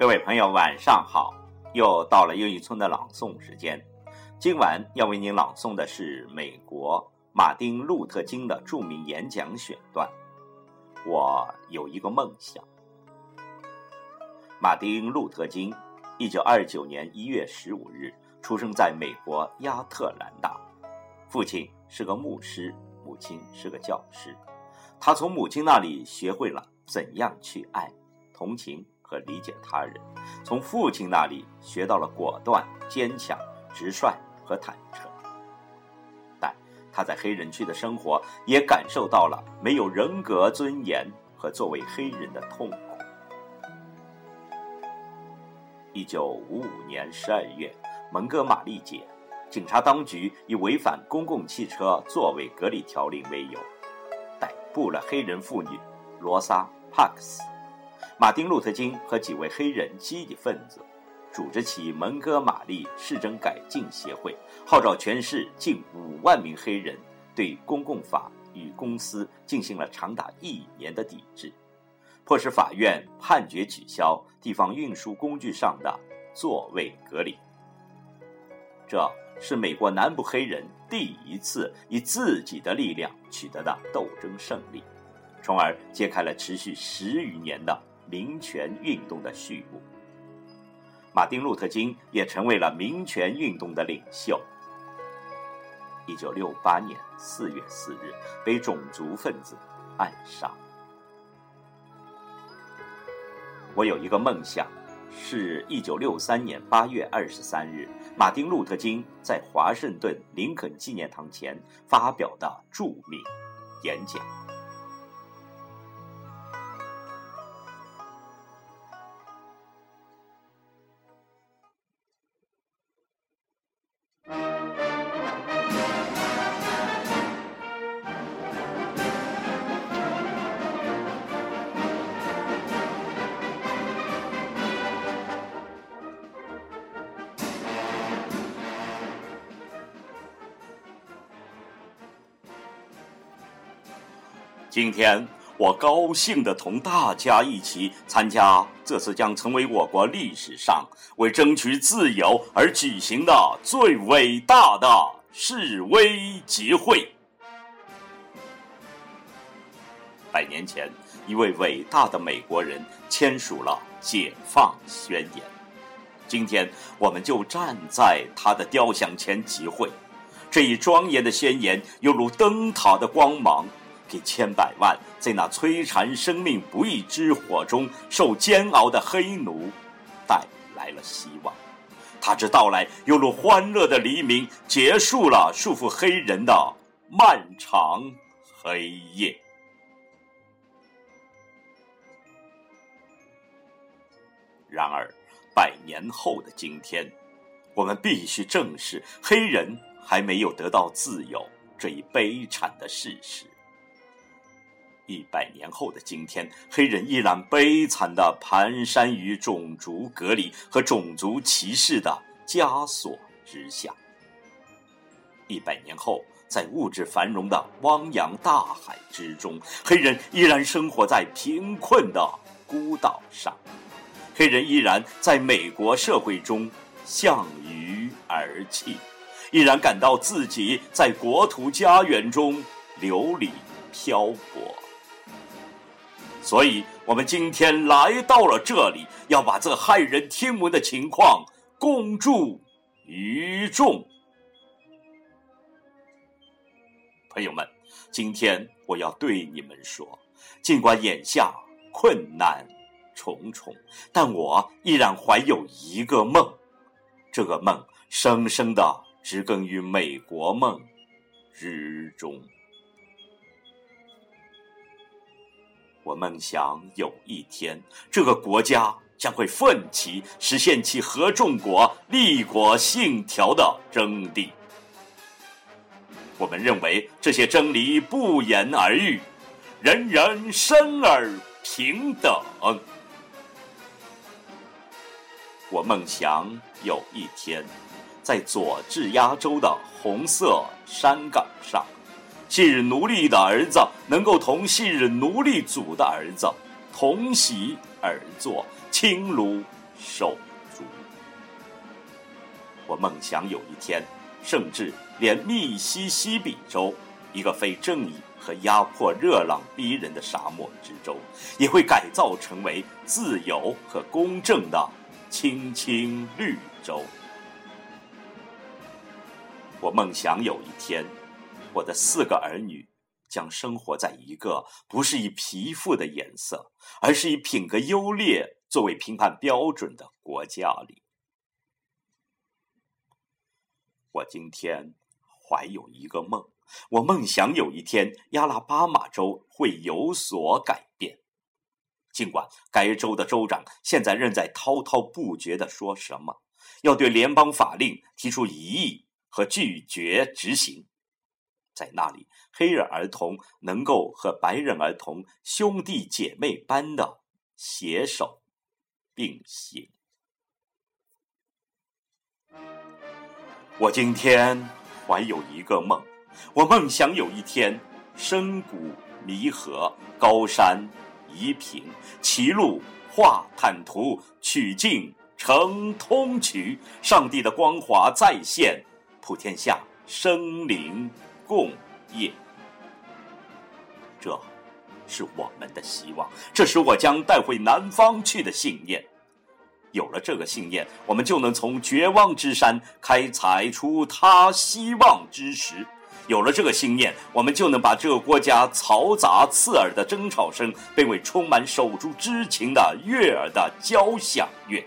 各位朋友，晚上好！又到了又一村的朗诵时间。今晚要为您朗诵的是美国马丁·路特·金的著名演讲选段。我有一个梦想。马丁·路特·金，一九二九年一月十五日出生在美国亚特兰大，父亲是个牧师，母亲是个教师。他从母亲那里学会了怎样去爱、同情和理解他人，从父亲那里学到了果断、坚强、直率和坦诚。但他在黑人区的生活也感受到了没有人格尊严和作为黑人的痛苦。一九五五年十二月，蒙哥马利节，警察当局以违反公共汽车座位隔离条令为由。逮捕了黑人妇女罗莎·帕克斯，马丁·路特·金和几位黑人积极分子组织起蒙哥马利市政改进协会，号召全市近五万名黑人对公共法与公司进行了长达一年的抵制，迫使法院判决取消地方运输工具上的座位隔离。这。是美国南部黑人第一次以自己的力量取得的斗争胜利，从而揭开了持续十余年的民权运动的序幕。马丁·路特·金也成为了民权运动的领袖。一九六八年四月四日，被种族分子暗杀。我有一个梦想。是一九六三年八月二十三日，马丁·路特·金在华盛顿林肯纪念堂前发表的著名演讲。今天，我高兴地同大家一起参加这次将成为我国历史上为争取自由而举行的最伟大的示威集会。百年前，一位伟大的美国人签署了《解放宣言》，今天，我们就站在他的雕像前集会。这一庄严的宣言，犹如灯塔的光芒。给千百万在那摧残生命不义之火中受煎熬的黑奴带来了希望，他之到来犹如欢乐的黎明，结束了束缚黑人的漫长黑夜。然而，百年后的今天，我们必须正视黑人还没有得到自由这一悲惨的事实。一百年后的今天，黑人依然悲惨的蹒跚于种族隔离和种族歧视的枷锁之下。一百年后，在物质繁荣的汪洋大海之中，黑人依然生活在贫困的孤岛上，黑人依然在美国社会中向鱼而泣，依然感到自己在国土家园中流离漂泊。所以，我们今天来到了这里，要把这骇人听闻的情况公诸于众。朋友们，今天我要对你们说，尽管眼下困难重重，但我依然怀有一个梦，这个梦深深的植根于美国梦之中。我梦想有一天，这个国家将会奋起，实现其合众国、立国信条的真谛。我们认为这些真理不言而喻，人人生而平等。我梦想有一天，在佐治亚州的红色山岗上。昔日奴隶的儿子能够同昔日奴隶主的儿子同席而坐，亲如手足。我梦想有一天，甚至连密西西比州，一个非正义和压迫、热浪逼人的沙漠之州，也会改造成为自由和公正的青青绿洲。我梦想有一天，我的四个儿女将生活在一个不是以皮肤的颜色，而是以品格优劣作为评判标准的国家里。我今天怀有一个梦，我梦想有一天，亚拉巴马州会有所改变。尽管该州的州长现在仍在滔滔不绝地说什么，要对联邦法令提出异议。和拒绝执行，在那里，黑人儿童能够和白人儿童兄弟姐妹般的携手并行。我今天怀有一个梦，我梦想有一天，深谷弥合，高山移平，歧路化坦途，曲径成通衢，上帝的光华再现。普天下生灵共业，这是我们的希望，这是我将带回南方去的信念。有了这个信念，我们就能从绝望之山开采出他希望之石。有了这个信念，我们就能把这个国家嘈杂刺耳的争吵声变为充满守住之情的悦耳的交响乐。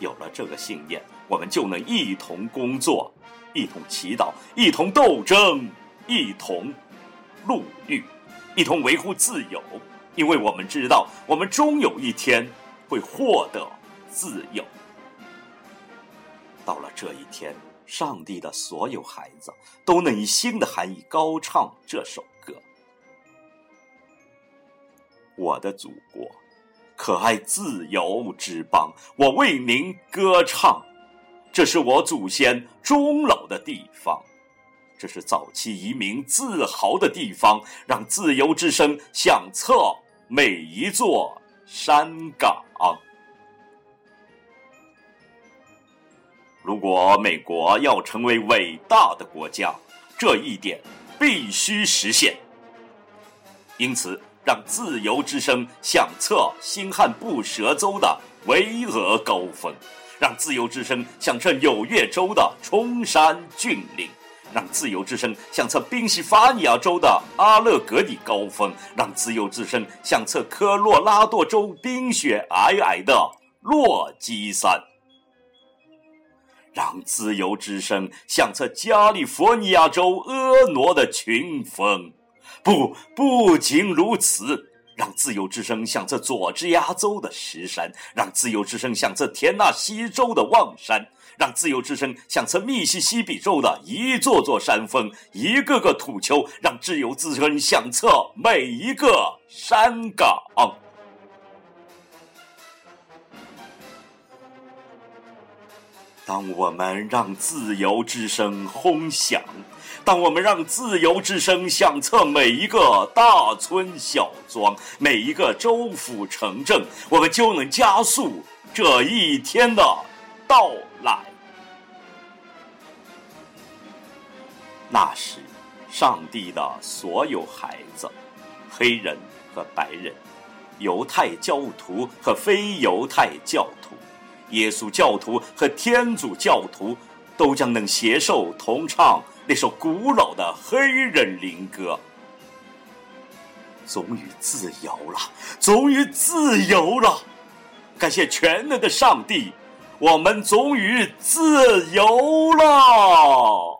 有了这个信念。我们就能一同工作，一同祈祷，一同斗争，一同路遇，一同维护自由。因为我们知道，我们终有一天会获得自由。到了这一天，上帝的所有孩子都能以新的含义高唱这首歌。我的祖国，可爱自由之邦，我为您歌唱。这是我祖先终老的地方，这是早期移民自豪的地方，让自由之声响彻每一座山岗。如果美国要成为伟大的国家，这一点必须实现。因此，让自由之声响彻新罕布什州的巍峨高峰。让自由之声响彻纽约州的崇山峻岭，让自由之声响彻宾夕法尼亚州的阿勒格尼高峰，让自由之声响彻科罗拉多州冰雪皑皑的落基山，让自由之声响彻加利福尼亚州婀娜的群峰。不，不仅如此。让自由之声响彻佐治亚州的石山，让自由之声响彻田纳西州的望山，让自由之声响彻密西西比州的一座座山峰、一个个土丘，让自由之声响彻每一个山岗。当我们让自由之声轰响。当我们让自由之声响彻每一个大村小庄、每一个州府城镇，我们就能加速这一天的到来。那时，上帝的所有孩子，黑人和白人，犹太教徒和非犹太教徒，耶稣教徒和天主教徒，都将能携手同唱。那首古老的黑人灵歌，终于自由了，终于自由了！感谢全能的上帝，我们终于自由了。